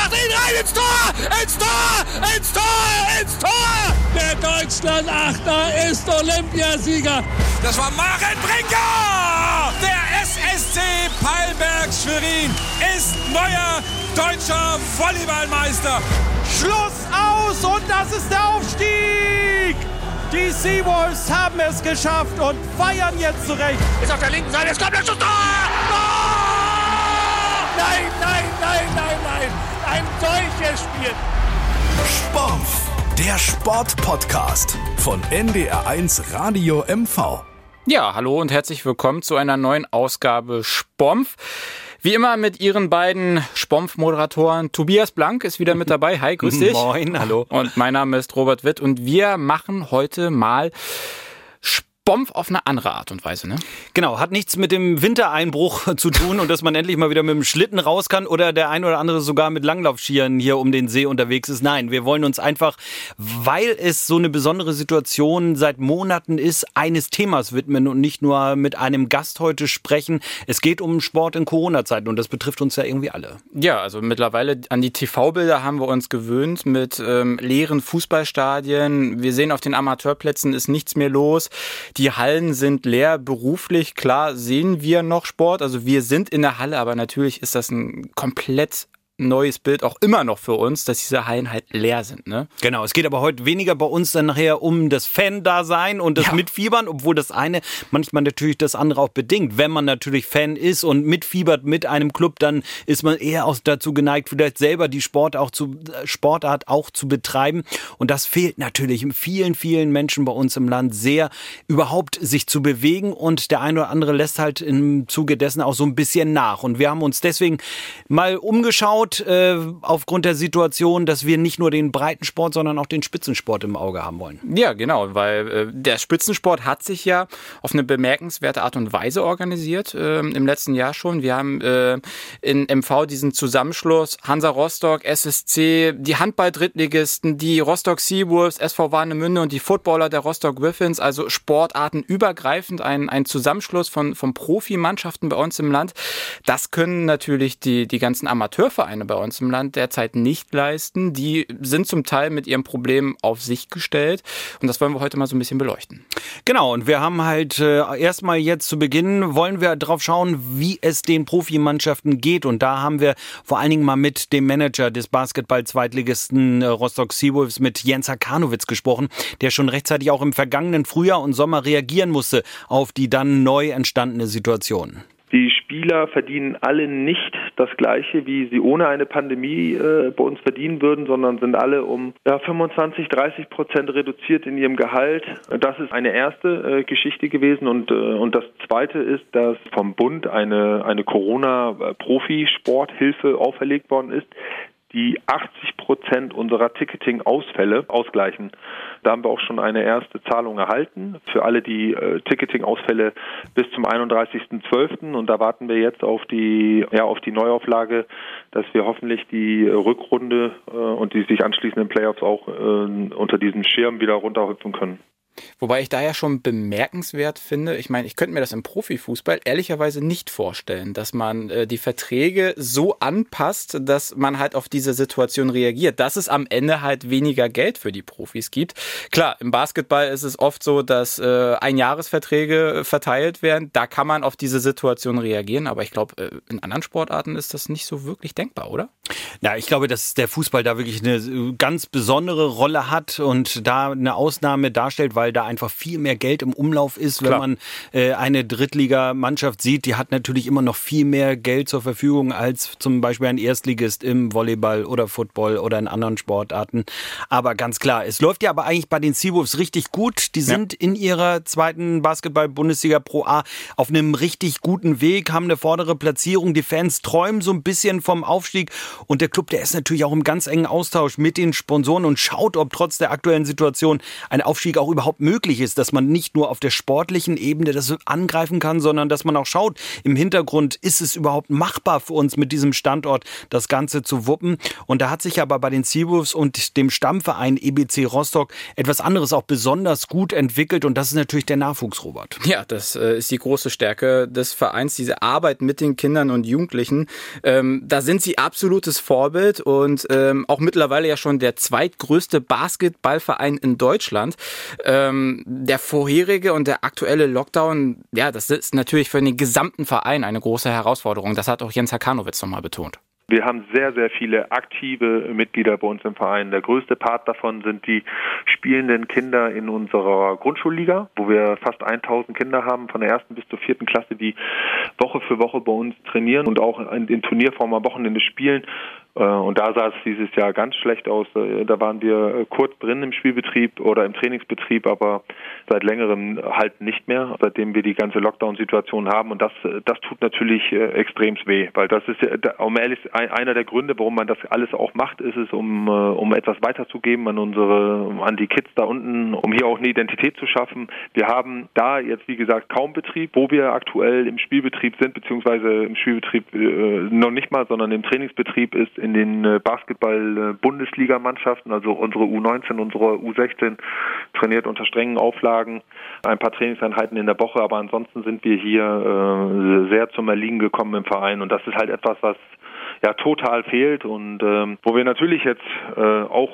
macht ihn rein ins Tor! Ins Tor! Ins Tor! Ins Tor! Der Deutschland-Achter ist Olympiasieger. Das war Maren Brinker! Der SSC Palberg Schwerin ist neuer deutscher Volleyballmeister. Schluss aus und das ist der Aufstieg! Die Seawolves haben es geschafft und feiern jetzt zurecht. Ist auf der linken Seite, jetzt kommt der Schuss! Tor! Nein, nein, nein, nein, nein. Ein solches Spiel. Sport, der Sportpodcast von NDR1 Radio MV. Ja, hallo und herzlich willkommen zu einer neuen Ausgabe Spompf. Wie immer mit Ihren beiden Spompf-Moderatoren. Tobias Blank ist wieder mit dabei. Hi, grüß dich. Moin, hallo. Und mein Name ist Robert Witt und wir machen heute mal Bomb auf eine andere Art und Weise, ne? Genau, hat nichts mit dem Wintereinbruch zu tun und dass man endlich mal wieder mit dem Schlitten raus kann oder der ein oder andere sogar mit Langlaufschieren hier um den See unterwegs ist. Nein, wir wollen uns einfach, weil es so eine besondere Situation seit Monaten ist, eines Themas widmen und nicht nur mit einem Gast heute sprechen. Es geht um Sport in Corona-Zeiten und das betrifft uns ja irgendwie alle. Ja, also mittlerweile an die TV-Bilder haben wir uns gewöhnt mit ähm, leeren Fußballstadien. Wir sehen auf den Amateurplätzen ist nichts mehr los. Die Hallen sind leer. Beruflich, klar, sehen wir noch Sport. Also wir sind in der Halle, aber natürlich ist das ein komplett neues Bild auch immer noch für uns, dass diese Hallen halt leer sind. Ne? Genau, es geht aber heute weniger bei uns dann nachher um das Fan-Dasein und das ja. Mitfiebern, obwohl das eine manchmal natürlich das andere auch bedingt. Wenn man natürlich Fan ist und mitfiebert mit einem Club, dann ist man eher auch dazu geneigt, vielleicht selber die Sport auch zu, Sportart auch zu betreiben. Und das fehlt natürlich vielen, vielen Menschen bei uns im Land sehr, überhaupt sich zu bewegen. Und der eine oder andere lässt halt im Zuge dessen auch so ein bisschen nach. Und wir haben uns deswegen mal umgeschaut, Not äh, aufgrund der Situation, dass wir nicht nur den Breitensport, sondern auch den Spitzensport im Auge haben wollen. Ja, genau, weil äh, der Spitzensport hat sich ja auf eine bemerkenswerte Art und Weise organisiert äh, im letzten Jahr schon. Wir haben äh, in MV diesen Zusammenschluss Hansa Rostock, SSC, die Handball-Drittligisten, die Rostock Seawolves, SV Warnemünde und die Footballer der Rostock Griffins, also sportartenübergreifend ein, ein Zusammenschluss von, von Profimannschaften bei uns im Land. Das können natürlich die, die ganzen Amateurvereine Vereine bei uns im Land derzeit nicht leisten. Die sind zum Teil mit ihrem Problem auf sich gestellt und das wollen wir heute mal so ein bisschen beleuchten. Genau, und wir haben halt äh, erstmal jetzt zu Beginn, wollen wir drauf schauen, wie es den Profimannschaften geht und da haben wir vor allen Dingen mal mit dem Manager des Basketball-Zweitligisten äh, Rostock Seawolves mit Jens Hakanowitz gesprochen, der schon rechtzeitig auch im vergangenen Frühjahr und Sommer reagieren musste auf die dann neu entstandene Situation. Die Spieler verdienen alle nicht das Gleiche, wie sie ohne eine Pandemie äh, bei uns verdienen würden, sondern sind alle um ja, 25, 30 Prozent reduziert in ihrem Gehalt. Das ist eine erste äh, Geschichte gewesen. Und, äh, und das zweite ist, dass vom Bund eine, eine Corona-Profisporthilfe auferlegt worden ist, die 80 Prozent unserer Ticketing-Ausfälle ausgleichen. Da haben wir auch schon eine erste Zahlung erhalten für alle die äh, Ticketing-Ausfälle bis zum 31.12. Und da warten wir jetzt auf die, ja, auf die Neuauflage, dass wir hoffentlich die Rückrunde äh, und die sich anschließenden Playoffs auch äh, unter diesem Schirm wieder runterhüpfen können. Wobei ich da ja schon bemerkenswert finde, ich meine, ich könnte mir das im Profifußball ehrlicherweise nicht vorstellen, dass man äh, die Verträge so anpasst, dass man halt auf diese Situation reagiert, dass es am Ende halt weniger Geld für die Profis gibt. Klar, im Basketball ist es oft so, dass äh, Einjahresverträge verteilt werden, da kann man auf diese Situation reagieren, aber ich glaube, äh, in anderen Sportarten ist das nicht so wirklich denkbar, oder? Ja, ich glaube, dass der Fußball da wirklich eine ganz besondere Rolle hat und da eine Ausnahme darstellt, weil da einfach viel mehr Geld im Umlauf ist. Wenn Klar. man äh, eine Drittligamannschaft sieht, die hat natürlich immer noch viel mehr Geld zur Verfügung als zum Beispiel ein Erstligist im Volleyball oder Football oder in anderen Sportarten. Aber ganz klar, es läuft ja aber eigentlich bei den Seawolves richtig gut. Die sind ja. in ihrer zweiten Basketball-Bundesliga Pro A auf einem richtig guten Weg, haben eine vordere Platzierung. Die Fans träumen so ein bisschen vom Aufstieg und der Club, der ist natürlich auch im ganz engen Austausch mit den Sponsoren und schaut, ob trotz der aktuellen Situation ein Aufstieg auch überhaupt überhaupt möglich ist, dass man nicht nur auf der sportlichen Ebene das angreifen kann, sondern dass man auch schaut, im Hintergrund ist es überhaupt machbar für uns mit diesem Standort das Ganze zu wuppen. Und da hat sich aber bei den Seawolves und dem Stammverein EBC Rostock etwas anderes auch besonders gut entwickelt und das ist natürlich der Nachwuchs, Robert. Ja, das äh, ist die große Stärke des Vereins, diese Arbeit mit den Kindern und Jugendlichen. Ähm, da sind sie absolutes Vorbild und ähm, auch mittlerweile ja schon der zweitgrößte Basketballverein in Deutschland. Ähm, der vorherige und der aktuelle Lockdown, ja, das ist natürlich für den gesamten Verein eine große Herausforderung. Das hat auch Jens Hakanowitz nochmal betont. Wir haben sehr, sehr viele aktive Mitglieder bei uns im Verein. Der größte Part davon sind die spielenden Kinder in unserer Grundschulliga, wo wir fast 1000 Kinder haben, von der ersten bis zur vierten Klasse, die Woche für Woche bei uns trainieren und auch in Turnierform am Wochenende spielen. Äh, und da sah es dieses Jahr ganz schlecht aus. Äh, da waren wir äh, kurz drin im Spielbetrieb oder im Trainingsbetrieb, aber seit längerem halt nicht mehr, seitdem wir die ganze Lockdown-Situation haben. Und das, das tut natürlich extrem weh, weil das ist, um ehrlich, einer der Gründe, warum man das alles auch macht, ist es, um, um etwas weiterzugeben an unsere, an die Kids da unten, um hier auch eine Identität zu schaffen. Wir haben da jetzt, wie gesagt, kaum Betrieb, wo wir aktuell im Spielbetrieb sind, beziehungsweise im Spielbetrieb noch nicht mal, sondern im Trainingsbetrieb ist in den äh, Basketball-Bundesligamannschaften, also unsere U19, unsere U16 trainiert unter strengen Auflagen, ein paar Trainingseinheiten in der Woche, aber ansonsten sind wir hier äh, sehr zum Erliegen gekommen im Verein. Und das ist halt etwas, was ja total fehlt und ähm, wo wir natürlich jetzt äh, auch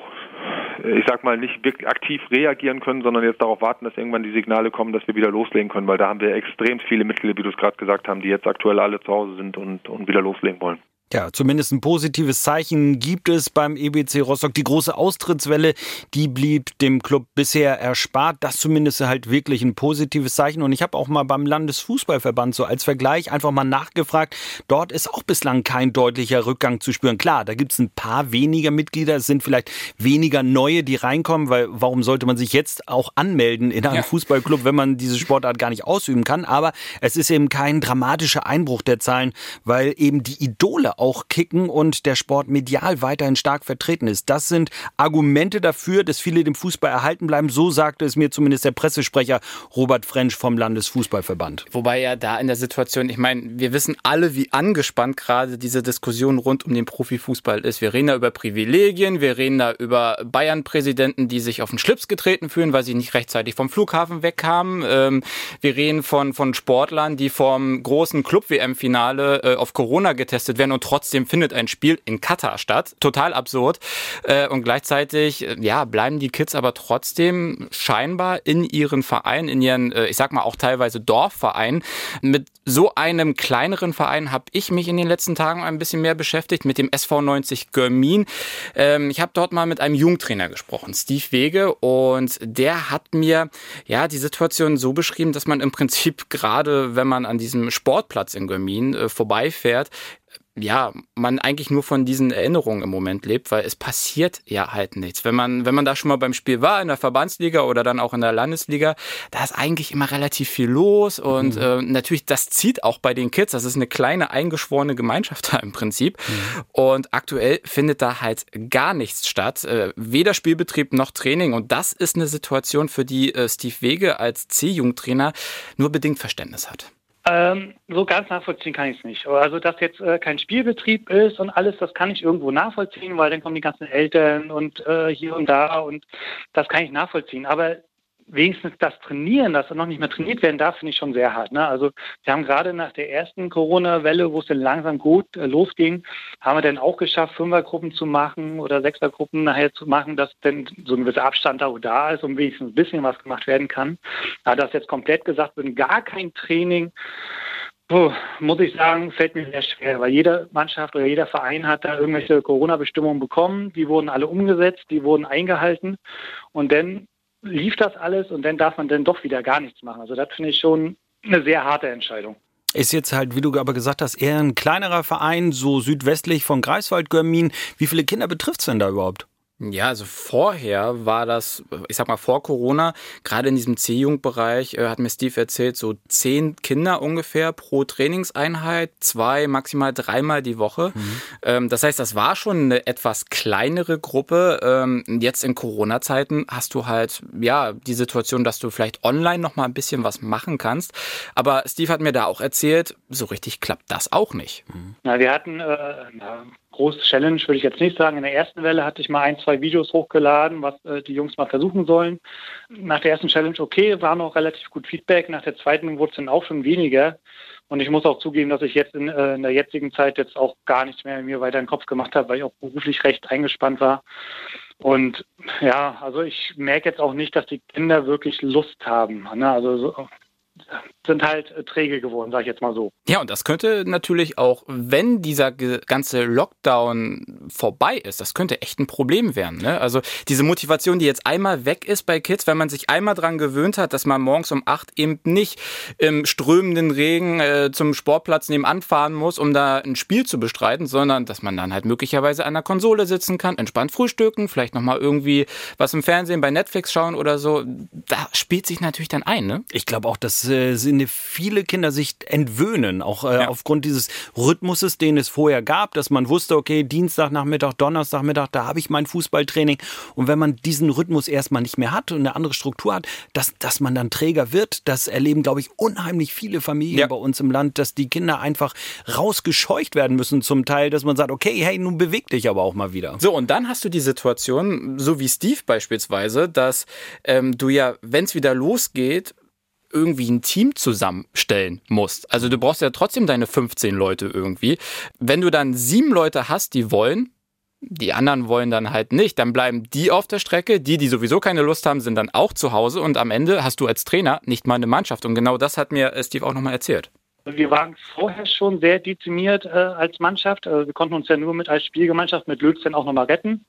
ich sag mal, nicht wirklich aktiv reagieren können, sondern jetzt darauf warten, dass irgendwann die Signale kommen, dass wir wieder loslegen können, weil da haben wir extrem viele Mitglieder, wie du es gerade gesagt haben, die jetzt aktuell alle zu Hause sind und, und wieder loslegen wollen. Ja, zumindest ein positives Zeichen gibt es beim EBC Rostock. Die große Austrittswelle, die blieb dem Club bisher erspart. Das zumindest halt wirklich ein positives Zeichen. Und ich habe auch mal beim Landesfußballverband so als Vergleich einfach mal nachgefragt. Dort ist auch bislang kein deutlicher Rückgang zu spüren. Klar, da gibt es ein paar weniger Mitglieder. Es sind vielleicht weniger neue, die reinkommen, weil warum sollte man sich jetzt auch anmelden in einem ja. Fußballclub, wenn man diese Sportart gar nicht ausüben kann? Aber es ist eben kein dramatischer Einbruch der Zahlen, weil eben die Idole auch kicken und der Sport medial weiterhin stark vertreten ist. Das sind Argumente dafür, dass viele dem Fußball erhalten bleiben. So sagte es mir zumindest der Pressesprecher Robert Frensch vom Landesfußballverband. Wobei ja da in der Situation, ich meine, wir wissen alle, wie angespannt gerade diese Diskussion rund um den Profifußball ist. Wir reden da über Privilegien, wir reden da über Bayern-Präsidenten, die sich auf den Schlips getreten fühlen, weil sie nicht rechtzeitig vom Flughafen wegkamen. Ähm, wir reden von, von Sportlern, die vom großen Club-WM-Finale äh, auf Corona getestet werden und trotzdem findet ein Spiel in Katar statt. Total absurd. Äh, und gleichzeitig, äh, ja, bleiben die Kids aber trotzdem scheinbar in ihren Vereinen, in ihren, äh, ich sag mal auch teilweise Dorfvereinen. Mit so einem kleineren Verein habe ich mich in den letzten Tagen ein bisschen mehr beschäftigt, mit dem SV 90 Görmin. Ähm, ich habe dort mal mit einem Jugendtrainer gesprochen, Steve Wege, und der hat mir ja die Situation so beschrieben, dass man im Prinzip gerade, wenn man an diesem Sportplatz in Görmin äh, vorbeifährt, ja, man eigentlich nur von diesen Erinnerungen im Moment lebt, weil es passiert ja halt nichts. Wenn man, wenn man da schon mal beim Spiel war, in der Verbandsliga oder dann auch in der Landesliga, da ist eigentlich immer relativ viel los und mhm. äh, natürlich, das zieht auch bei den Kids. Das ist eine kleine eingeschworene Gemeinschaft da im Prinzip. Mhm. Und aktuell findet da halt gar nichts statt. Äh, weder Spielbetrieb noch Training. Und das ist eine Situation, für die äh, Steve Wege als C-Jugendtrainer nur bedingt Verständnis hat. Ähm, so ganz nachvollziehen kann ich es nicht. Also, dass jetzt äh, kein Spielbetrieb ist und alles, das kann ich irgendwo nachvollziehen, weil dann kommen die ganzen Eltern und äh, hier und da und das kann ich nachvollziehen. Aber wenigstens das Trainieren, dass noch nicht mehr trainiert werden darf, finde ich schon sehr hart. Ne? Also wir haben gerade nach der ersten Corona-Welle, wo es dann langsam gut äh, losging, haben wir dann auch geschafft, Fünfergruppen zu machen oder Sechsergruppen nachher zu machen, dass dann so ein gewisser Abstand da, da ist, um wenigstens ein bisschen was gemacht werden kann. Aber das jetzt komplett gesagt wird, gar kein Training, Puh, muss ich sagen, fällt mir sehr schwer, weil jede Mannschaft oder jeder Verein hat da irgendwelche Corona-Bestimmungen bekommen. Die wurden alle umgesetzt, die wurden eingehalten. Und dann lief das alles und dann darf man dann doch wieder gar nichts machen. Also das finde ich schon eine sehr harte Entscheidung. Ist jetzt halt, wie du aber gesagt hast, eher ein kleinerer Verein, so südwestlich von Greifswald-Görmin. Wie viele Kinder betrifft es denn da überhaupt? Ja, also vorher war das, ich sag mal vor Corona, gerade in diesem C-Jugendbereich, äh, hat mir Steve erzählt, so zehn Kinder ungefähr pro Trainingseinheit, zwei, maximal dreimal die Woche. Mhm. Ähm, das heißt, das war schon eine etwas kleinere Gruppe. Ähm, jetzt in Corona-Zeiten hast du halt, ja, die Situation, dass du vielleicht online noch mal ein bisschen was machen kannst. Aber Steve hat mir da auch erzählt, so richtig klappt das auch nicht. Mhm. Na, wir hatten, äh, na, große Challenge würde ich jetzt nicht sagen. In der ersten Welle hatte ich mal ein, zwei Videos hochgeladen, was äh, die Jungs mal versuchen sollen. Nach der ersten Challenge okay, war noch relativ gut Feedback. Nach der zweiten wurde es dann auch schon weniger. Und ich muss auch zugeben, dass ich jetzt in, äh, in der jetzigen Zeit jetzt auch gar nichts mehr mir weiter in den Kopf gemacht habe, weil ich auch beruflich recht eingespannt war. Und ja, also ich merke jetzt auch nicht, dass die Kinder wirklich Lust haben. Ne? Also so, sind halt äh, träge geworden, sage ich jetzt mal so. Ja, und das könnte natürlich auch, wenn dieser ganze Lockdown vorbei ist, das könnte echt ein Problem werden. Ne? Also diese Motivation, die jetzt einmal weg ist bei Kids, wenn man sich einmal dran gewöhnt hat, dass man morgens um acht eben nicht im strömenden Regen äh, zum Sportplatz nebenan fahren muss, um da ein Spiel zu bestreiten, sondern dass man dann halt möglicherweise an der Konsole sitzen kann, entspannt frühstücken, vielleicht nochmal irgendwie was im Fernsehen bei Netflix schauen oder so. Da spielt sich natürlich dann ein. Ne? Ich glaube auch, dass äh, sind viele Kinder sich entwöhnen, auch äh, ja. aufgrund dieses Rhythmuses, den es vorher gab, dass man wusste, okay, Dienstagnachmittag, Donnerstagmittag, da habe ich mein Fußballtraining. Und wenn man diesen Rhythmus erstmal nicht mehr hat und eine andere Struktur hat, dass, dass man dann Träger wird, das erleben, glaube ich, unheimlich viele Familien ja. bei uns im Land, dass die Kinder einfach rausgescheucht werden müssen zum Teil, dass man sagt, okay, hey, nun beweg dich aber auch mal wieder. So, und dann hast du die Situation, so wie Steve beispielsweise, dass ähm, du ja, wenn es wieder losgeht, irgendwie ein Team zusammenstellen musst. Also du brauchst ja trotzdem deine 15 Leute irgendwie. Wenn du dann sieben Leute hast, die wollen, die anderen wollen dann halt nicht, dann bleiben die auf der Strecke, die, die sowieso keine Lust haben, sind dann auch zu Hause und am Ende hast du als Trainer nicht mal eine Mannschaft. Und genau das hat mir Steve auch nochmal erzählt. Wir waren vorher schon sehr dezimiert äh, als Mannschaft. Also wir konnten uns ja nur mit als Spielgemeinschaft mit Lützen auch nochmal retten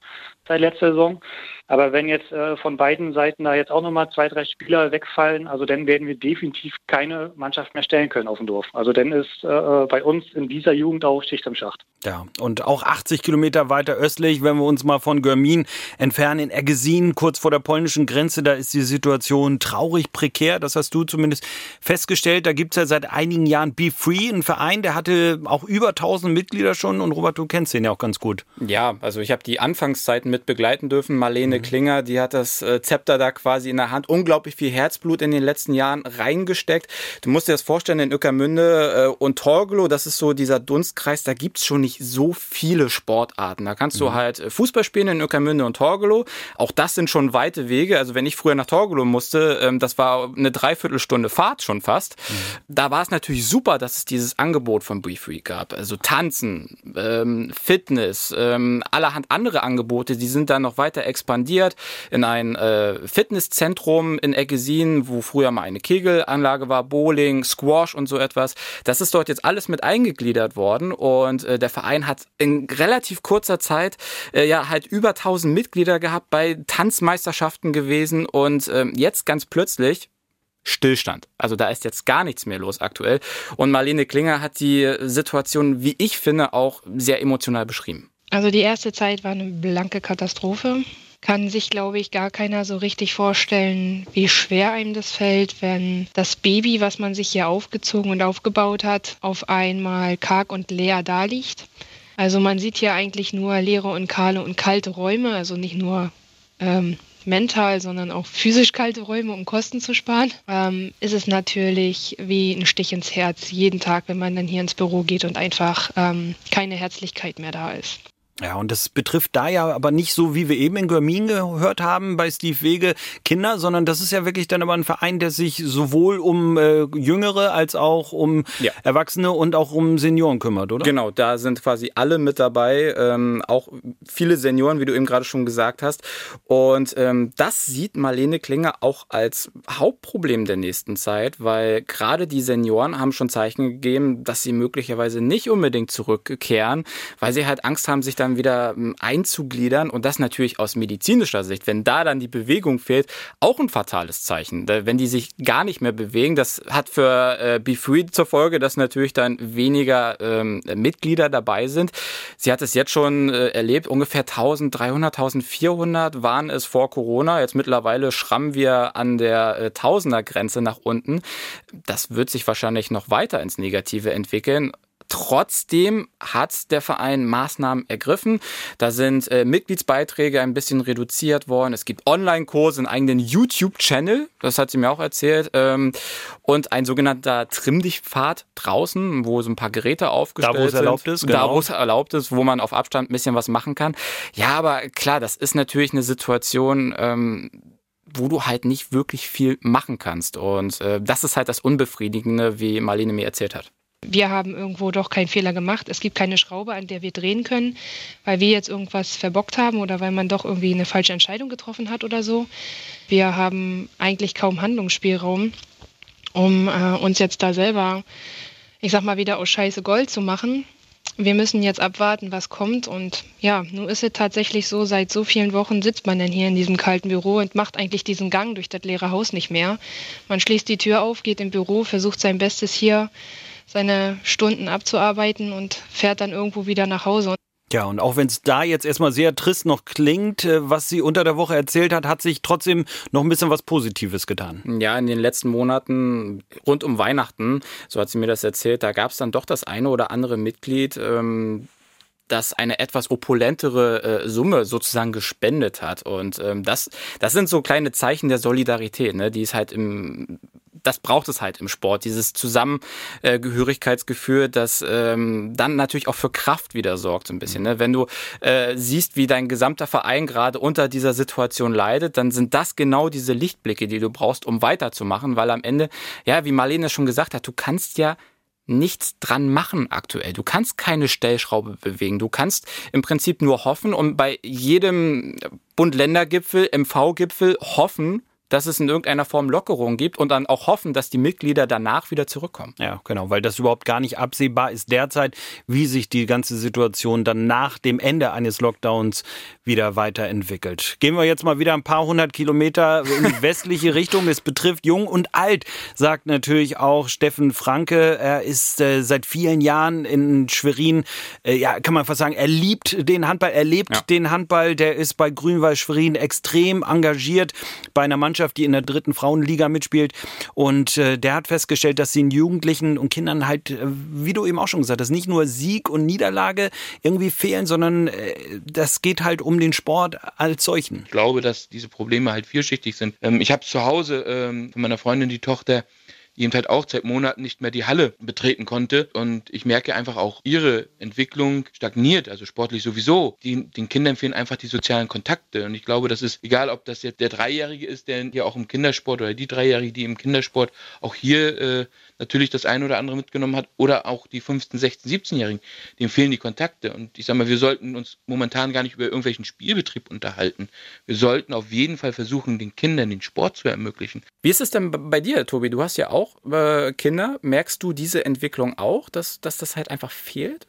seit letzter Saison. Aber wenn jetzt äh, von beiden Seiten da jetzt auch nochmal zwei, drei Spieler wegfallen, also dann werden wir definitiv keine Mannschaft mehr stellen können auf dem Dorf. Also dann ist äh, bei uns in dieser Jugend auch Schicht im Schacht. Ja, und auch 80 Kilometer weiter östlich, wenn wir uns mal von Görmin entfernen, in Ergesin, kurz vor der polnischen Grenze, da ist die Situation traurig prekär. Das hast du zumindest festgestellt. Da gibt es ja seit einigen Jahren Be Free, ein Verein, der hatte auch über 1000 Mitglieder schon. Und Robert, du kennst den ja auch ganz gut. Ja, also ich habe die Anfangszeiten mit begleiten dürfen. Marlene mhm. Klinger, die hat das äh, Zepter da quasi in der Hand. Unglaublich viel Herzblut in den letzten Jahren reingesteckt. Du musst dir das vorstellen, in Ueckermünde äh, und Torgelow, das ist so dieser Dunstkreis, da gibt's schon nicht so viele Sportarten. Da kannst mhm. du halt äh, Fußball spielen in Ueckermünde und Torgelow. Auch das sind schon weite Wege. Also wenn ich früher nach Torgelow musste, ähm, das war eine Dreiviertelstunde Fahrt schon fast. Mhm. Da war es natürlich super, dass es dieses Angebot von Be Free gab. Also Tanzen, ähm, Fitness, ähm, allerhand andere Angebote, die sind dann noch weiter expandiert expandiert in ein äh, Fitnesszentrum in Eggesin, wo früher mal eine Kegelanlage war, Bowling, Squash und so etwas. Das ist dort jetzt alles mit eingegliedert worden und äh, der Verein hat in relativ kurzer Zeit äh, ja halt über 1000 Mitglieder gehabt, bei Tanzmeisterschaften gewesen und äh, jetzt ganz plötzlich Stillstand. Also da ist jetzt gar nichts mehr los aktuell. Und Marlene Klinger hat die Situation, wie ich finde, auch sehr emotional beschrieben. Also die erste Zeit war eine blanke Katastrophe kann sich, glaube ich, gar keiner so richtig vorstellen, wie schwer einem das fällt, wenn das Baby, was man sich hier aufgezogen und aufgebaut hat, auf einmal karg und leer daliegt. Also man sieht hier eigentlich nur leere und kahle und kalte Räume, also nicht nur ähm, mental, sondern auch physisch kalte Räume, um Kosten zu sparen, ähm, ist es natürlich wie ein Stich ins Herz jeden Tag, wenn man dann hier ins Büro geht und einfach ähm, keine Herzlichkeit mehr da ist. Ja, und das betrifft da ja aber nicht so, wie wir eben in Görmin gehört haben bei Steve Wege, Kinder, sondern das ist ja wirklich dann aber ein Verein, der sich sowohl um äh, Jüngere als auch um ja. Erwachsene und auch um Senioren kümmert, oder? Genau, da sind quasi alle mit dabei, ähm, auch viele Senioren, wie du eben gerade schon gesagt hast. Und ähm, das sieht Marlene Klinger auch als Hauptproblem der nächsten Zeit, weil gerade die Senioren haben schon Zeichen gegeben, dass sie möglicherweise nicht unbedingt zurückkehren, weil sie halt Angst haben, sich dann dann wieder ähm, einzugliedern und das natürlich aus medizinischer Sicht, wenn da dann die Bewegung fehlt, auch ein fatales Zeichen. Wenn die sich gar nicht mehr bewegen, das hat für äh, Be zur Folge, dass natürlich dann weniger ähm, Mitglieder dabei sind. Sie hat es jetzt schon äh, erlebt, ungefähr 1300, 1400 waren es vor Corona. Jetzt mittlerweile schrammen wir an der äh, Tausender-Grenze nach unten. Das wird sich wahrscheinlich noch weiter ins Negative entwickeln. Trotzdem hat der Verein Maßnahmen ergriffen. Da sind äh, Mitgliedsbeiträge ein bisschen reduziert worden. Es gibt Online-Kurse, einen eigenen YouTube-Channel, das hat sie mir auch erzählt, ähm, und ein sogenannter Trimm-Dich-Pfad draußen, wo so ein paar Geräte aufgestellt sind. Da, wo es erlaubt ist, genau. Da, wo es erlaubt ist, wo man auf Abstand ein bisschen was machen kann. Ja, aber klar, das ist natürlich eine Situation, ähm, wo du halt nicht wirklich viel machen kannst. Und äh, das ist halt das Unbefriedigende, wie Marlene mir erzählt hat wir haben irgendwo doch keinen Fehler gemacht. Es gibt keine Schraube, an der wir drehen können, weil wir jetzt irgendwas verbockt haben oder weil man doch irgendwie eine falsche Entscheidung getroffen hat oder so. Wir haben eigentlich kaum Handlungsspielraum, um äh, uns jetzt da selber, ich sag mal, wieder aus Scheiße Gold zu machen. Wir müssen jetzt abwarten, was kommt. Und ja, nun ist es tatsächlich so, seit so vielen Wochen sitzt man dann hier in diesem kalten Büro und macht eigentlich diesen Gang durch das leere Haus nicht mehr. Man schließt die Tür auf, geht im Büro, versucht sein Bestes hier seine Stunden abzuarbeiten und fährt dann irgendwo wieder nach Hause. Ja, und auch wenn es da jetzt erstmal sehr trist noch klingt, äh, was sie unter der Woche erzählt hat, hat sich trotzdem noch ein bisschen was Positives getan. Ja, in den letzten Monaten rund um Weihnachten, so hat sie mir das erzählt, da gab es dann doch das eine oder andere Mitglied, ähm, das eine etwas opulentere äh, Summe sozusagen gespendet hat. Und ähm, das, das sind so kleine Zeichen der Solidarität, ne, die es halt im das braucht es halt im Sport, dieses Zusammengehörigkeitsgefühl, das ähm, dann natürlich auch für Kraft wieder sorgt, so ein bisschen. Ne? Wenn du äh, siehst, wie dein gesamter Verein gerade unter dieser Situation leidet, dann sind das genau diese Lichtblicke, die du brauchst, um weiterzumachen, weil am Ende, ja, wie Marlene schon gesagt hat, du kannst ja nichts dran machen aktuell. Du kannst keine Stellschraube bewegen. Du kannst im Prinzip nur hoffen und bei jedem Bund-Länder-Gipfel, MV-Gipfel hoffen, dass es in irgendeiner Form Lockerung gibt und dann auch hoffen, dass die Mitglieder danach wieder zurückkommen. Ja, genau, weil das überhaupt gar nicht absehbar ist derzeit, wie sich die ganze Situation dann nach dem Ende eines Lockdowns wieder weiterentwickelt. Gehen wir jetzt mal wieder ein paar hundert Kilometer in die westliche Richtung. Es betrifft Jung und Alt, sagt natürlich auch Steffen Franke. Er ist äh, seit vielen Jahren in Schwerin, äh, ja, kann man fast sagen, er liebt den Handball, er lebt ja. den Handball. Der ist bei Grünwald Schwerin extrem engagiert bei einer Mannschaft, Mannschaft, die in der dritten Frauenliga mitspielt. Und äh, der hat festgestellt, dass den Jugendlichen und Kindern halt, äh, wie du eben auch schon gesagt hast, nicht nur Sieg und Niederlage irgendwie fehlen, sondern äh, das geht halt um den Sport als solchen. Ich glaube, dass diese Probleme halt vielschichtig sind. Ähm, ich habe zu Hause ähm, von meiner Freundin die Tochter, eben halt auch seit Monaten nicht mehr die Halle betreten konnte. Und ich merke einfach auch, ihre Entwicklung stagniert, also sportlich sowieso. Die, den Kindern fehlen einfach die sozialen Kontakte. Und ich glaube, das ist egal, ob das jetzt der Dreijährige ist, der hier auch im Kindersport oder die Dreijährige, die im Kindersport auch hier äh, natürlich das eine oder andere mitgenommen hat oder auch die 15, 16, 17-Jährigen, dem fehlen die Kontakte. Und ich sage mal, wir sollten uns momentan gar nicht über irgendwelchen Spielbetrieb unterhalten. Wir sollten auf jeden Fall versuchen, den Kindern den Sport zu ermöglichen. Wie ist es denn bei dir, Tobi? Du hast ja auch äh, Kinder. Merkst du diese Entwicklung auch, dass, dass das halt einfach fehlt?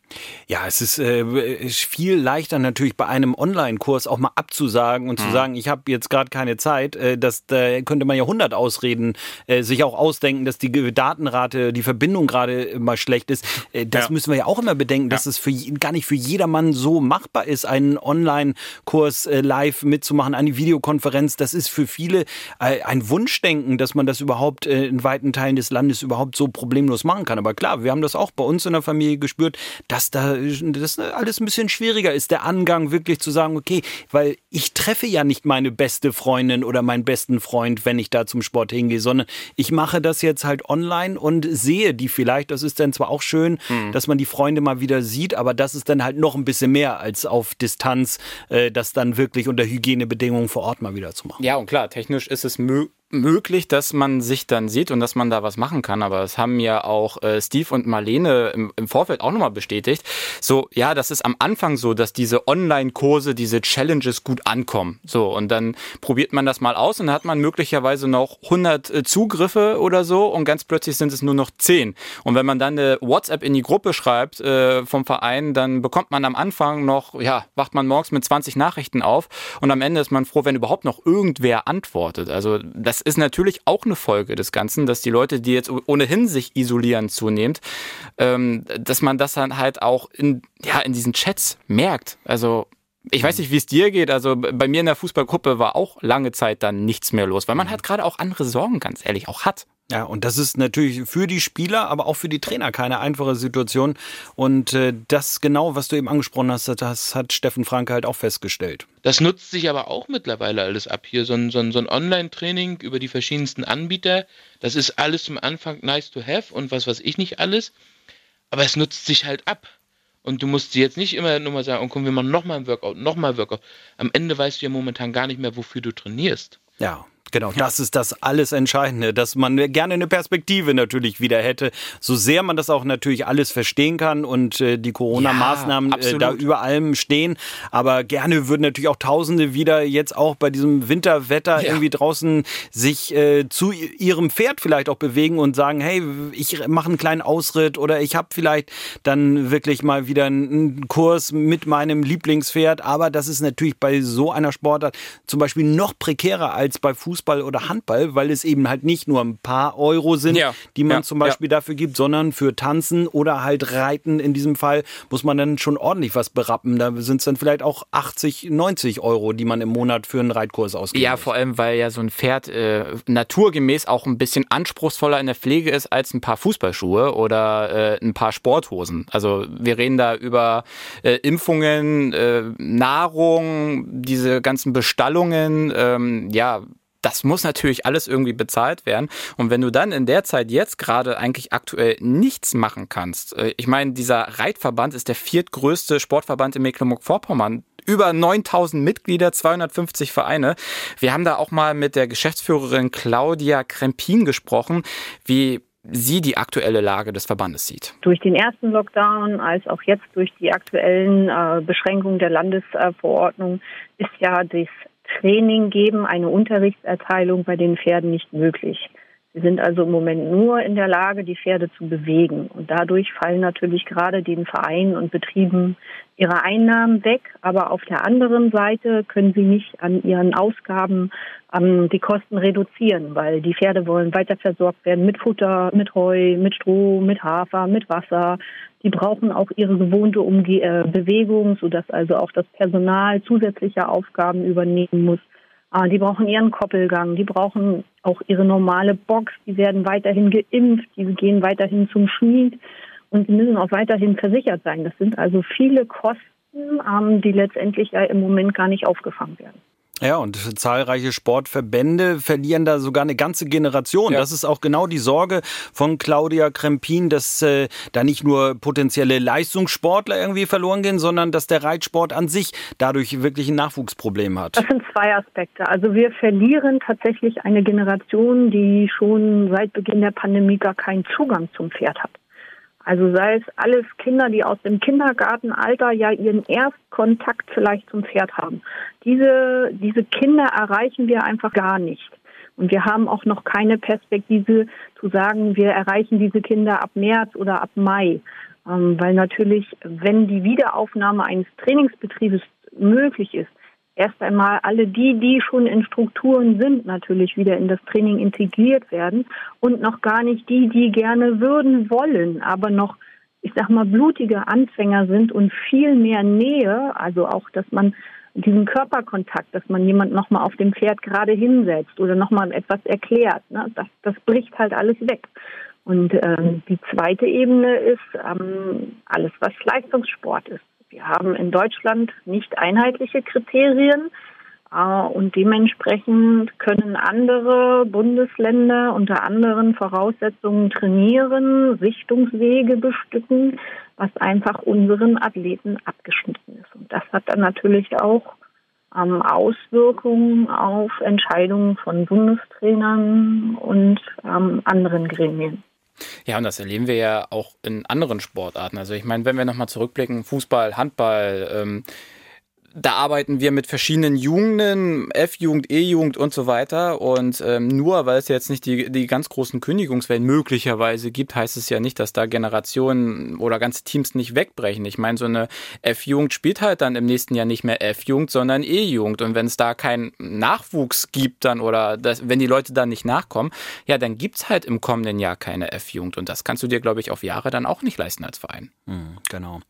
Ja, es ist äh, viel leichter natürlich bei einem Online-Kurs auch mal abzusagen und mhm. zu sagen, ich habe jetzt gerade keine Zeit. Äh, das, da könnte man ja 100 Ausreden äh, sich auch ausdenken, dass die Datenrate, die Verbindung gerade mal schlecht ist. Äh, das ja. müssen wir ja auch immer bedenken, dass ja. es für, gar nicht für jedermann so machbar ist, einen Online-Kurs äh, live mitzumachen, eine Videokonferenz. Das ist für viele äh, ein Wunschdenken, dass man das überhaupt in weiten Teilen des Landes überhaupt so problemlos machen kann. Aber klar, wir haben das auch bei uns in der Familie gespürt, dass da das alles ein bisschen schwieriger ist, der Angang wirklich zu sagen, okay, weil ich treffe ja nicht meine beste Freundin oder meinen besten Freund, wenn ich da zum Sport hingehe, sondern ich mache das jetzt halt online und sehe die vielleicht. Das ist dann zwar auch schön, mhm. dass man die Freunde mal wieder sieht, aber das ist dann halt noch ein bisschen mehr als auf Distanz, äh, das dann wirklich unter Hygienebedingungen vor Ort mal wieder zu machen. Ja, und klar, technisch ist es möglich, dass man sich dann sieht und dass man da was machen kann. Aber das haben ja auch äh, Steve und Marlene im, im Vorfeld auch nochmal bestätigt. So, ja, das ist am Anfang so, dass diese Online-Kurse, diese Challenges gut ankommen. So, und dann probiert man das mal aus und dann hat man möglicherweise noch 100 äh, Zugriffe oder so und ganz plötzlich sind es nur noch 10. Und wenn man dann eine WhatsApp in die Gruppe schreibt äh, vom Verein, dann bekommt man am Anfang noch, ja, wacht man morgens mit 20 Nachrichten auf und am Ende ist man froh, wenn überhaupt noch irgendwer antwortet. Also das ist natürlich auch eine Folge des Ganzen, dass die Leute, die jetzt ohnehin sich isolieren zunehmend, ähm, dass man das dann halt auch in, ja, in diesen Chats merkt. Also ich weiß nicht, wie es dir geht. Also bei mir in der Fußballgruppe war auch lange Zeit dann nichts mehr los, weil man halt gerade auch andere Sorgen, ganz ehrlich, auch hat. Ja, und das ist natürlich für die Spieler, aber auch für die Trainer keine einfache Situation. Und äh, das genau, was du eben angesprochen hast, das hat Steffen Franke halt auch festgestellt. Das nutzt sich aber auch mittlerweile alles ab. Hier so ein, so ein, so ein Online-Training über die verschiedensten Anbieter. Das ist alles zum Anfang nice to have und was weiß ich nicht alles. Aber es nutzt sich halt ab. Und du musst sie jetzt nicht immer nur mal sagen, oh, komm, wir machen nochmal ein Workout, nochmal ein Workout. Am Ende weißt du ja momentan gar nicht mehr, wofür du trainierst. Ja, Genau, das ist das alles Entscheidende, dass man gerne eine Perspektive natürlich wieder hätte, so sehr man das auch natürlich alles verstehen kann und äh, die Corona-Maßnahmen ja, äh, da über allem stehen. Aber gerne würden natürlich auch Tausende wieder jetzt auch bei diesem Winterwetter ja. irgendwie draußen sich äh, zu ihrem Pferd vielleicht auch bewegen und sagen, hey, ich mache einen kleinen Ausritt oder ich habe vielleicht dann wirklich mal wieder einen Kurs mit meinem Lieblingspferd. Aber das ist natürlich bei so einer Sportart zum Beispiel noch prekärer als bei Fußball Fußball oder Handball, weil es eben halt nicht nur ein paar Euro sind, ja. die man ja. zum Beispiel ja. dafür gibt, sondern für Tanzen oder halt Reiten in diesem Fall muss man dann schon ordentlich was berappen. Da sind es dann vielleicht auch 80, 90 Euro, die man im Monat für einen Reitkurs ausgibt. Ja, vor allem, weil ja so ein Pferd äh, naturgemäß auch ein bisschen anspruchsvoller in der Pflege ist als ein paar Fußballschuhe oder äh, ein paar Sporthosen. Also wir reden da über äh, Impfungen, äh, Nahrung, diese ganzen Bestallungen, ähm, ja, das muss natürlich alles irgendwie bezahlt werden. Und wenn du dann in der Zeit jetzt gerade eigentlich aktuell nichts machen kannst, äh, ich meine, dieser Reitverband ist der viertgrößte Sportverband in Mecklenburg-Vorpommern über 9000 Mitglieder, 250 Vereine. Wir haben da auch mal mit der Geschäftsführerin Claudia Krempin gesprochen, wie sie die aktuelle Lage des Verbandes sieht. Durch den ersten Lockdown als auch jetzt durch die aktuellen äh, Beschränkungen der Landesverordnung ist ja das Training geben, eine Unterrichtserteilung bei den Pferden nicht möglich. Sie sind also im Moment nur in der Lage, die Pferde zu bewegen. Und dadurch fallen natürlich gerade den Vereinen und Betrieben ihre Einnahmen weg. Aber auf der anderen Seite können sie nicht an ihren Ausgaben ähm, die Kosten reduzieren, weil die Pferde wollen weiter versorgt werden mit Futter, mit Heu, mit Stroh, mit Hafer, mit Wasser. Die brauchen auch ihre gewohnte Umge äh, Bewegung, sodass also auch das Personal zusätzliche Aufgaben übernehmen muss. Ah, die brauchen ihren Koppelgang, die brauchen auch ihre normale Box, die werden weiterhin geimpft, die gehen weiterhin zum Schmied und sie müssen auch weiterhin versichert sein. Das sind also viele Kosten, ähm, die letztendlich ja im Moment gar nicht aufgefangen werden. Ja, und zahlreiche Sportverbände verlieren da sogar eine ganze Generation. Ja. Das ist auch genau die Sorge von Claudia Krempin, dass äh, da nicht nur potenzielle Leistungssportler irgendwie verloren gehen, sondern dass der Reitsport an sich dadurch wirklich ein Nachwuchsproblem hat. Das sind zwei Aspekte. Also wir verlieren tatsächlich eine Generation, die schon seit Beginn der Pandemie gar keinen Zugang zum Pferd hat. Also sei es alles Kinder, die aus dem Kindergartenalter ja ihren Erstkontakt vielleicht zum Pferd haben. Diese, diese Kinder erreichen wir einfach gar nicht. Und wir haben auch noch keine Perspektive zu sagen, wir erreichen diese Kinder ab März oder ab Mai. Ähm, weil natürlich, wenn die Wiederaufnahme eines Trainingsbetriebes möglich ist, erst einmal alle die, die schon in Strukturen sind, natürlich wieder in das Training integriert werden und noch gar nicht die, die gerne würden wollen, aber noch, ich sag mal, blutige Anfänger sind und viel mehr Nähe, also auch, dass man diesen Körperkontakt, dass man jemand nochmal auf dem Pferd gerade hinsetzt oder nochmal etwas erklärt, ne, das, das bricht halt alles weg. Und ähm, die zweite Ebene ist ähm, alles, was Leistungssport ist. Wir haben in Deutschland nicht einheitliche Kriterien äh, und dementsprechend können andere Bundesländer unter anderen Voraussetzungen trainieren, Sichtungswege bestücken, was einfach unseren Athleten abgeschnitten ist. Und das hat dann natürlich auch ähm, Auswirkungen auf Entscheidungen von Bundestrainern und ähm, anderen Gremien. Ja, und das erleben wir ja auch in anderen Sportarten. Also ich meine, wenn wir nochmal zurückblicken, Fußball, Handball, ähm, da arbeiten wir mit verschiedenen Jugenden, F-Jugend, E-Jugend und so weiter. Und ähm, nur weil es jetzt nicht die, die ganz großen Kündigungswellen möglicherweise gibt, heißt es ja nicht, dass da Generationen oder ganze Teams nicht wegbrechen. Ich meine, so eine F-Jugend spielt halt dann im nächsten Jahr nicht mehr F-Jugend, sondern E-Jugend. Und wenn es da keinen Nachwuchs gibt dann oder das, wenn die Leute dann nicht nachkommen, ja, dann gibt's halt im kommenden Jahr keine F-Jugend. Und das kannst du dir, glaube ich, auf Jahre dann auch nicht leisten als Verein. Mhm, genau.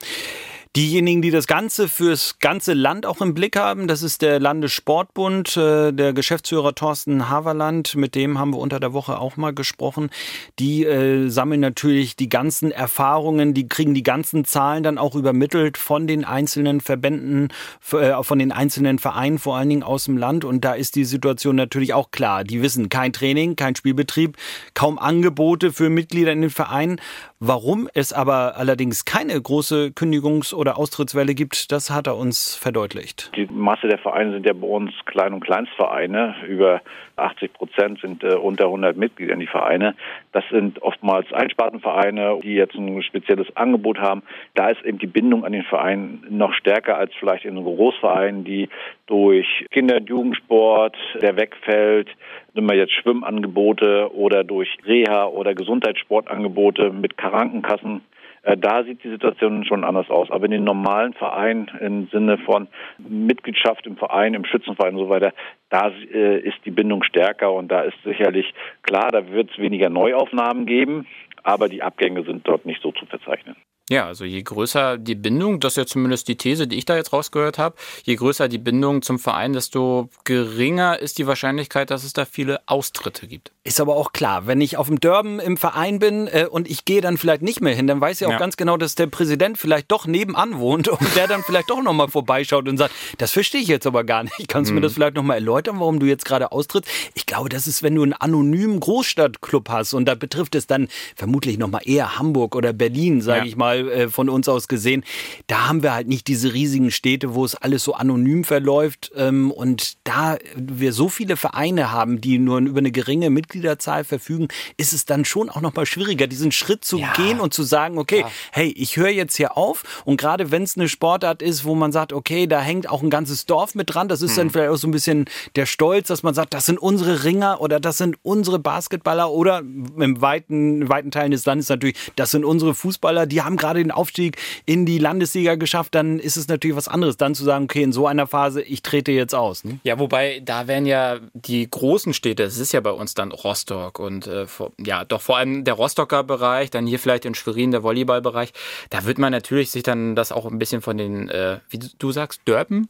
Diejenigen, die das Ganze fürs ganze Land auch im Blick haben, das ist der Landessportbund, äh, der Geschäftsführer Thorsten Haverland, mit dem haben wir unter der Woche auch mal gesprochen. Die äh, sammeln natürlich die ganzen Erfahrungen, die kriegen die ganzen Zahlen dann auch übermittelt von den einzelnen Verbänden, äh, von den einzelnen Vereinen, vor allen Dingen aus dem Land. Und da ist die Situation natürlich auch klar. Die wissen kein Training, kein Spielbetrieb, kaum Angebote für Mitglieder in den Vereinen. Warum es aber allerdings keine große Kündigungs- oder Austrittswelle gibt, das hat er uns verdeutlicht. Die Masse der Vereine sind ja bei uns Klein- und Kleinstvereine. Über 80 Prozent sind äh, unter 100 Mitglieder in die Vereine. Das sind oftmals Einspartenvereine, die jetzt ein spezielles Angebot haben. Da ist eben die Bindung an den Verein noch stärker als vielleicht in so Großvereinen, die durch Kinder- und Jugendsport, der wegfällt, nehmen wir jetzt Schwimmangebote oder durch Reha oder Gesundheitssportangebote mit Krankenkassen. Äh, da sieht die Situation schon anders aus. Aber in den normalen Vereinen im Sinne von Mitgliedschaft im Verein, im Schützenverein und so weiter, da äh, ist die Bindung stärker und da ist sicherlich klar, da wird es weniger Neuaufnahmen geben, aber die Abgänge sind dort nicht so zu verzeichnen. Ja, also je größer die Bindung, das ist ja zumindest die These, die ich da jetzt rausgehört habe, je größer die Bindung zum Verein, desto geringer ist die Wahrscheinlichkeit, dass es da viele Austritte gibt. Ist aber auch klar, wenn ich auf dem Dörben im Verein bin äh, und ich gehe dann vielleicht nicht mehr hin, dann weiß ich auch ja. ganz genau, dass der Präsident vielleicht doch nebenan wohnt und der dann vielleicht doch nochmal vorbeischaut und sagt, das verstehe ich jetzt aber gar nicht. Kannst du mhm. mir das vielleicht nochmal erläutern, warum du jetzt gerade austrittst? Ich glaube, das ist, wenn du einen anonymen Großstadtclub hast und da betrifft es dann vermutlich nochmal eher Hamburg oder Berlin, sage ja. ich mal, äh, von uns aus gesehen. Da haben wir halt nicht diese riesigen Städte, wo es alles so anonym verläuft. Ähm, und da wir so viele Vereine haben, die nur über eine geringe Mitgliederzahl verfügen, ist es dann schon auch nochmal schwieriger, diesen Schritt zu ja. gehen und zu sagen, okay, ja. hey, ich höre jetzt hier auf. Und gerade wenn es eine Sportart ist, wo man sagt, okay, da hängt auch ein ganzes Dorf mit dran, das ist hm. dann vielleicht auch so ein bisschen der Stolz, dass man sagt, das sind unsere Ringer oder das sind unsere Basketballer oder im weiten, weiten Teilen des Landes natürlich, das sind unsere Fußballer, die haben gerade den Aufstieg in die Landesliga geschafft, dann ist es natürlich was anderes, dann zu sagen, okay, in so einer Phase, ich trete jetzt aus. Ne? Ja, wobei, da werden ja die großen Städte, es ist ja bei uns dann Rostock und äh, ja, doch vor allem der Rostocker Bereich, dann hier vielleicht in Schwerin der Volleyballbereich, da wird man natürlich sich dann das auch ein bisschen von den, äh, wie du sagst, Dörpen,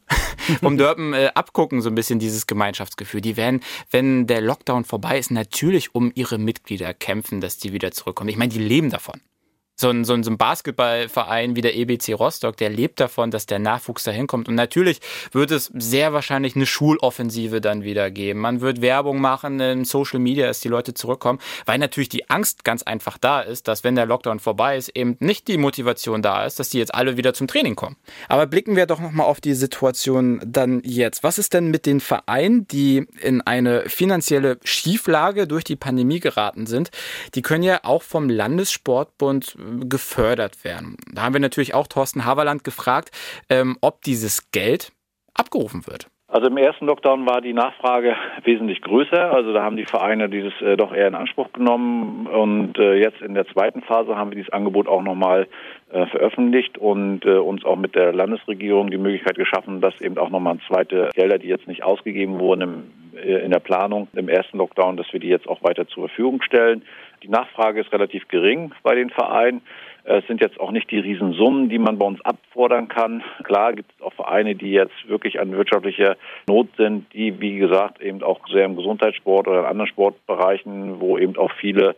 vom Dörpen äh, abgucken, so ein bisschen dieses Gemeinschaftsgefühl. Die werden, wenn der Lockdown vorbei ist, natürlich um ihre Mitglieder kämpfen, dass die wieder zurückkommen. Ich meine, die leben davon so ein, so ein, Basketballverein wie der EBC Rostock, der lebt davon, dass der Nachwuchs dahin kommt. Und natürlich wird es sehr wahrscheinlich eine Schuloffensive dann wieder geben. Man wird Werbung machen in Social Media, dass die Leute zurückkommen, weil natürlich die Angst ganz einfach da ist, dass wenn der Lockdown vorbei ist, eben nicht die Motivation da ist, dass die jetzt alle wieder zum Training kommen. Aber blicken wir doch nochmal auf die Situation dann jetzt. Was ist denn mit den Vereinen, die in eine finanzielle Schieflage durch die Pandemie geraten sind? Die können ja auch vom Landessportbund gefördert werden. Da haben wir natürlich auch Thorsten Haverland gefragt, ähm, ob dieses Geld abgerufen wird. Also im ersten Lockdown war die Nachfrage wesentlich größer. Also da haben die Vereine dieses äh, doch eher in Anspruch genommen. Und äh, jetzt in der zweiten Phase haben wir dieses Angebot auch nochmal äh, veröffentlicht und äh, uns auch mit der Landesregierung die Möglichkeit geschaffen, dass eben auch nochmal zweite Gelder, die jetzt nicht ausgegeben wurden im, äh, in der Planung im ersten Lockdown, dass wir die jetzt auch weiter zur Verfügung stellen. Die Nachfrage ist relativ gering bei den Vereinen. Es sind jetzt auch nicht die Riesensummen, die man bei uns abfordern kann. Klar gibt es auch Vereine, die jetzt wirklich an wirtschaftlicher Not sind, die, wie gesagt, eben auch sehr im Gesundheitssport oder in anderen Sportbereichen, wo eben auch viele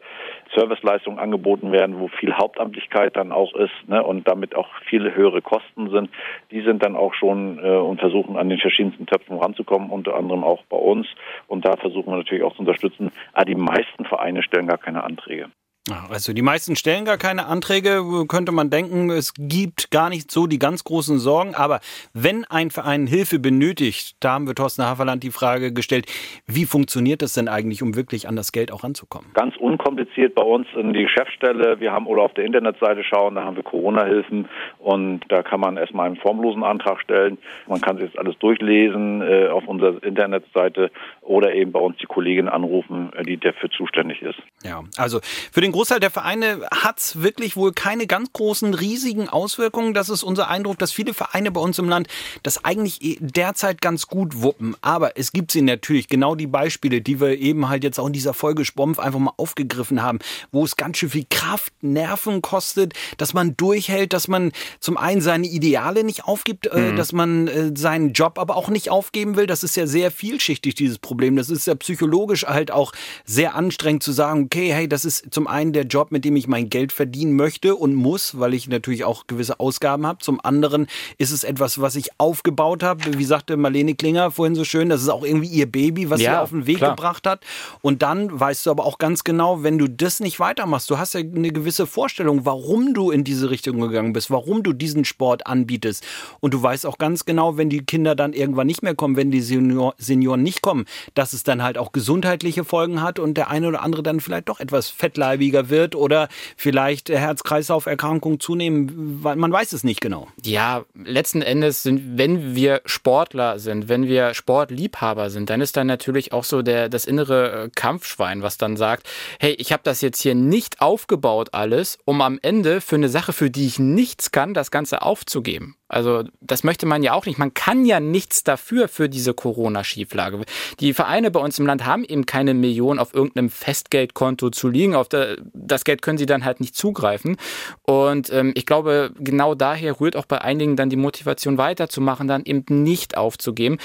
Serviceleistungen angeboten werden, wo viel Hauptamtlichkeit dann auch ist ne, und damit auch viele höhere Kosten sind. Die sind dann auch schon äh, und versuchen an den verschiedensten Töpfen ranzukommen, unter anderem auch bei uns. Und da versuchen wir natürlich auch zu unterstützen. Aber die meisten Vereine stellen gar keine Anträge. Also die meisten stellen gar keine Anträge, könnte man denken, es gibt gar nicht so die ganz großen Sorgen. Aber wenn ein Verein Hilfe benötigt, da haben wir Thorsten Haferland die Frage gestellt, wie funktioniert das denn eigentlich, um wirklich an das Geld auch ranzukommen? Ganz unkompliziert bei uns in die Geschäftsstelle. Wir haben oder auf der Internetseite schauen, da haben wir Corona-Hilfen und da kann man erstmal einen formlosen Antrag stellen. Man kann sich das alles durchlesen äh, auf unserer Internetseite oder eben bei uns die Kollegin anrufen, äh, die dafür zuständig ist. Ja, also für den Großteil der Vereine hat es wirklich wohl keine ganz großen, riesigen Auswirkungen. Das ist unser Eindruck, dass viele Vereine bei uns im Land das eigentlich eh derzeit ganz gut wuppen. Aber es gibt sie natürlich, genau die Beispiele, die wir eben halt jetzt auch in dieser Folge Spompf einfach mal aufgegriffen haben, wo es ganz schön viel Kraft, Nerven kostet, dass man durchhält, dass man zum einen seine Ideale nicht aufgibt, äh, mhm. dass man äh, seinen Job aber auch nicht aufgeben will. Das ist ja sehr vielschichtig, dieses Problem. Das ist ja psychologisch halt auch sehr anstrengend zu sagen, okay, hey, das ist zum einen einen der Job, mit dem ich mein Geld verdienen möchte und muss, weil ich natürlich auch gewisse Ausgaben habe. Zum anderen ist es etwas, was ich aufgebaut habe. Wie sagte Marlene Klinger vorhin so schön, das ist auch irgendwie ihr Baby, was ja, sie auf den Weg klar. gebracht hat. Und dann weißt du aber auch ganz genau, wenn du das nicht weitermachst, du hast ja eine gewisse Vorstellung, warum du in diese Richtung gegangen bist, warum du diesen Sport anbietest. Und du weißt auch ganz genau, wenn die Kinder dann irgendwann nicht mehr kommen, wenn die Senior Senioren nicht kommen, dass es dann halt auch gesundheitliche Folgen hat und der eine oder andere dann vielleicht doch etwas fettleibiger schwieriger wird oder vielleicht Herz-Kreislauf-Erkrankungen zunehmen. Man weiß es nicht genau. Ja, letzten Endes sind, wenn wir Sportler sind, wenn wir Sportliebhaber sind, dann ist dann natürlich auch so der, das innere äh, Kampfschwein, was dann sagt, hey, ich habe das jetzt hier nicht aufgebaut alles, um am Ende für eine Sache, für die ich nichts kann, das Ganze aufzugeben. Also das möchte man ja auch nicht. Man kann ja nichts dafür für diese Corona-Schieflage. Die Vereine bei uns im Land haben eben keine Millionen auf irgendeinem Festgeldkonto zu liegen. Auf das Geld können sie dann halt nicht zugreifen. Und ähm, ich glaube, genau daher rührt auch bei einigen dann die Motivation weiterzumachen, dann eben nicht aufzugeben.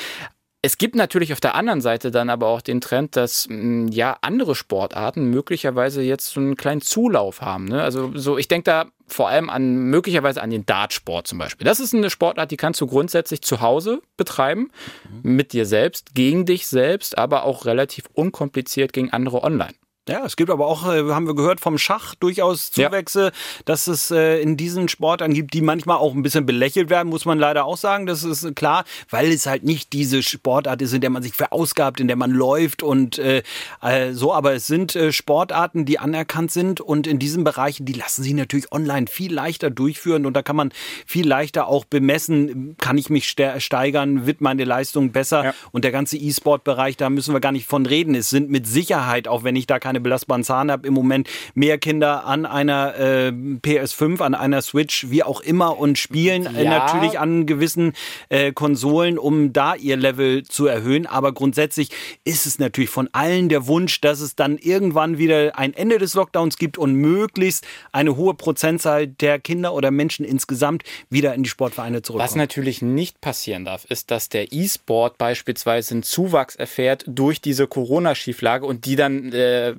Es gibt natürlich auf der anderen Seite dann aber auch den Trend, dass mm, ja andere Sportarten möglicherweise jetzt so einen kleinen Zulauf haben. Ne? Also so, ich denke da vor allem an möglicherweise an den Dartsport zum Beispiel. Das ist eine Sportart, die kannst du grundsätzlich zu Hause betreiben, mhm. mit dir selbst, gegen dich selbst, aber auch relativ unkompliziert gegen andere online. Ja, es gibt aber auch, äh, haben wir gehört, vom Schach durchaus Zuwächse, ja. dass es äh, in diesen Sportarten gibt, die manchmal auch ein bisschen belächelt werden, muss man leider auch sagen. Das ist klar, weil es halt nicht diese Sportart ist, in der man sich verausgabt, in der man läuft und äh, äh, so. Aber es sind äh, Sportarten, die anerkannt sind und in diesen Bereichen, die lassen sich natürlich online viel leichter durchführen und da kann man viel leichter auch bemessen, kann ich mich steigern, wird meine Leistung besser ja. und der ganze E-Sport-Bereich, da müssen wir gar nicht von reden. Es sind mit Sicherheit, auch wenn ich da keine keine belastbaren Zahlen habe, im Moment mehr Kinder an einer äh, PS5, an einer Switch, wie auch immer und spielen äh, ja. natürlich an gewissen äh, Konsolen, um da ihr Level zu erhöhen. Aber grundsätzlich ist es natürlich von allen der Wunsch, dass es dann irgendwann wieder ein Ende des Lockdowns gibt und möglichst eine hohe Prozentzahl der Kinder oder Menschen insgesamt wieder in die Sportvereine zurückkommen. Was natürlich nicht passieren darf, ist, dass der E-Sport beispielsweise einen Zuwachs erfährt durch diese Corona-Schieflage und die dann äh,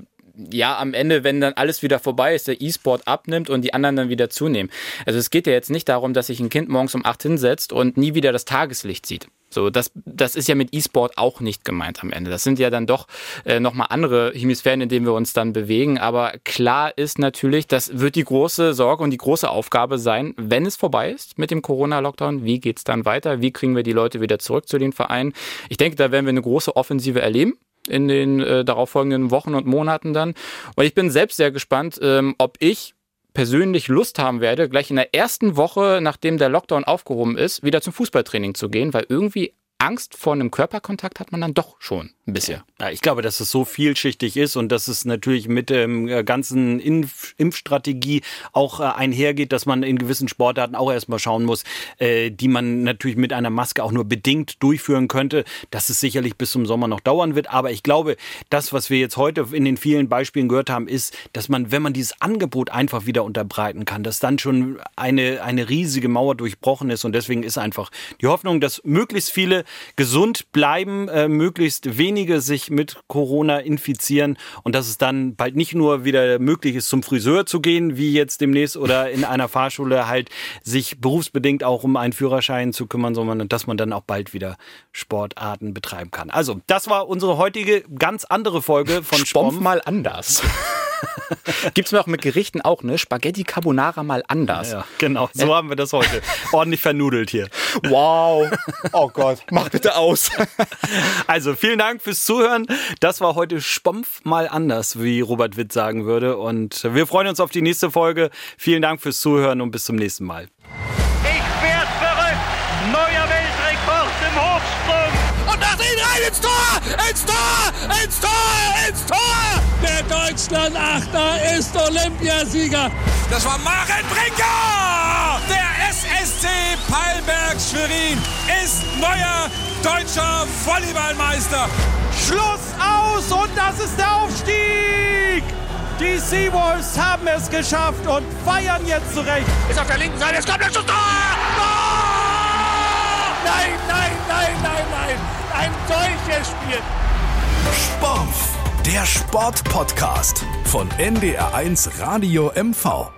ja, am Ende, wenn dann alles wieder vorbei ist, der E-Sport abnimmt und die anderen dann wieder zunehmen. Also es geht ja jetzt nicht darum, dass sich ein Kind morgens um acht hinsetzt und nie wieder das Tageslicht sieht. So, das, das ist ja mit E-Sport auch nicht gemeint am Ende. Das sind ja dann doch äh, nochmal andere Hemisphären, in denen wir uns dann bewegen. Aber klar ist natürlich, das wird die große Sorge und die große Aufgabe sein, wenn es vorbei ist mit dem Corona-Lockdown. Wie geht's dann weiter? Wie kriegen wir die Leute wieder zurück zu den Vereinen? Ich denke, da werden wir eine große Offensive erleben in den äh, darauffolgenden Wochen und Monaten dann. Und ich bin selbst sehr gespannt, ähm, ob ich persönlich Lust haben werde, gleich in der ersten Woche, nachdem der Lockdown aufgehoben ist, wieder zum Fußballtraining zu gehen, weil irgendwie Angst vor einem Körperkontakt hat man dann doch schon bisschen. Ja, ich glaube, dass es so vielschichtig ist und dass es natürlich mit der ähm, ganzen Impf Impfstrategie auch äh, einhergeht, dass man in gewissen Sportarten auch erstmal schauen muss, äh, die man natürlich mit einer Maske auch nur bedingt durchführen könnte, dass es sicherlich bis zum Sommer noch dauern wird. Aber ich glaube, das, was wir jetzt heute in den vielen Beispielen gehört haben, ist, dass man, wenn man dieses Angebot einfach wieder unterbreiten kann, dass dann schon eine, eine riesige Mauer durchbrochen ist. Und deswegen ist einfach die Hoffnung, dass möglichst viele gesund bleiben, äh, möglichst wenige sich mit Corona infizieren und dass es dann bald nicht nur wieder möglich ist, zum Friseur zu gehen, wie jetzt demnächst oder in einer Fahrschule halt sich berufsbedingt auch um einen Führerschein zu kümmern, sondern dass man dann auch bald wieder Sportarten betreiben kann. Also, das war unsere heutige ganz andere Folge von Spomf mal anders. Gibt's mir auch mit Gerichten auch, ne? Spaghetti Carbonara mal anders. Ja, genau. So haben wir das heute. Ordentlich vernudelt hier. Wow. Oh Gott. Mach bitte aus. Also vielen Dank fürs Zuhören. Das war heute Spompf mal anders, wie Robert Witt sagen würde. Und wir freuen uns auf die nächste Folge. Vielen Dank fürs Zuhören und bis zum nächsten Mal. Ich werd verrückt. Neuer Weltrekord im Hochsprung. Und nach ihn rein ins Tor! Ins Tor! Ins Tor! Ins Tor! Der Deutschland-Achter ist Olympiasieger. Das war Maren Brinker! Der SSC Palberg Schwerin ist neuer deutscher Volleyballmeister. Schluss aus und das ist der Aufstieg! Die Seawolves haben es geschafft und feiern jetzt zurecht. Ist auf der linken Seite, es kommt der Schuss! Tor! Nein, nein, nein, nein, nein. Ein solches Spiel. Sport, der Sportpodcast von NDR1 Radio MV.